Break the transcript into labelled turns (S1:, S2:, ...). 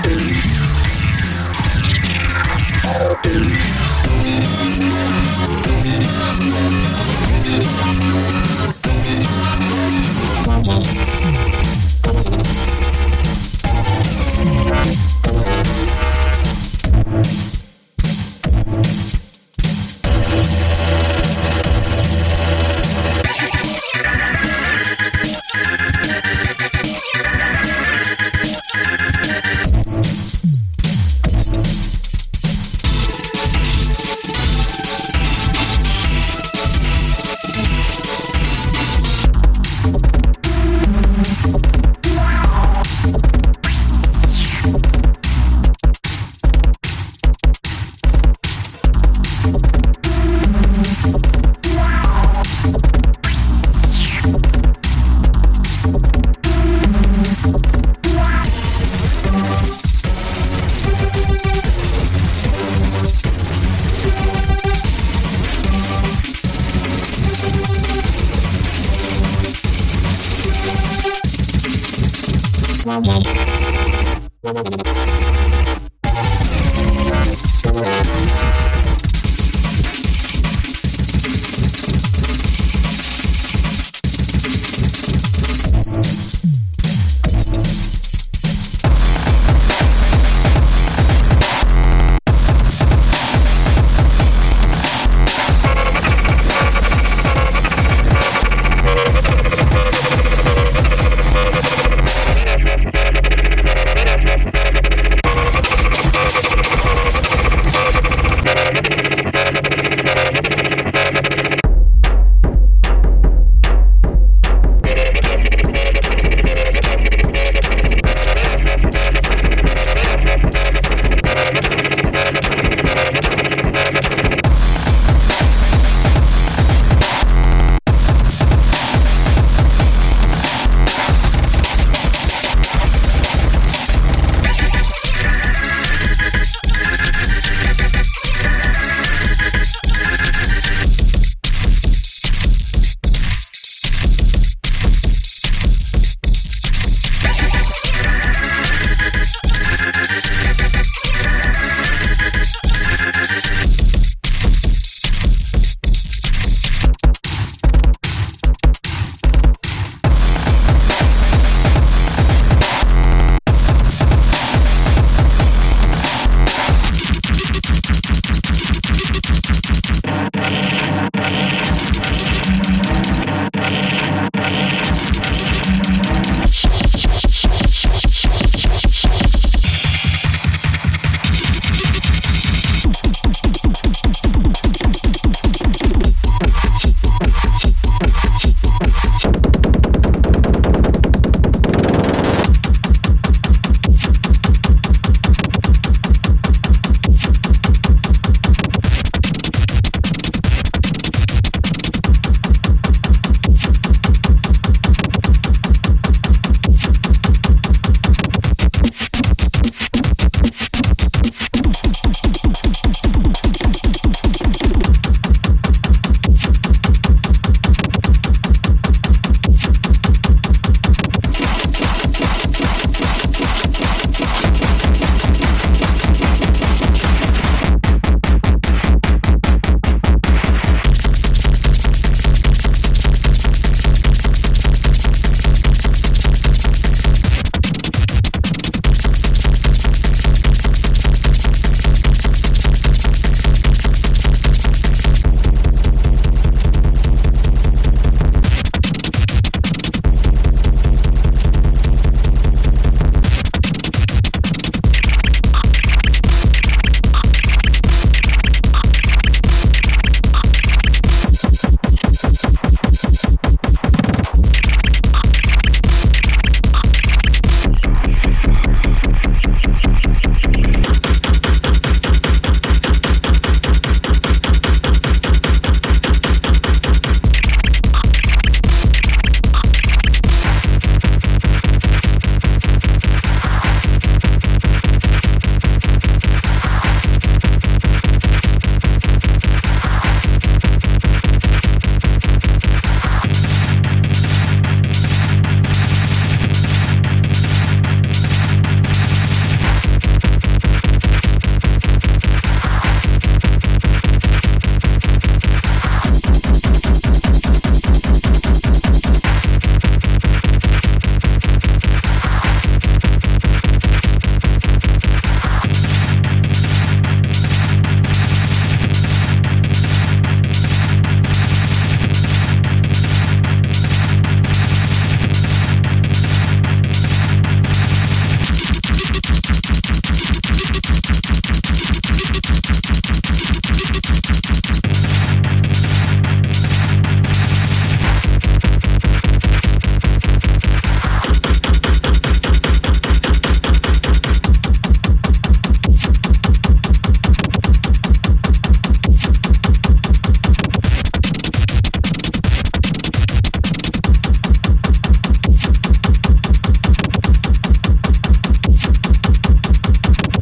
S1: Melody. Altyazı M.K.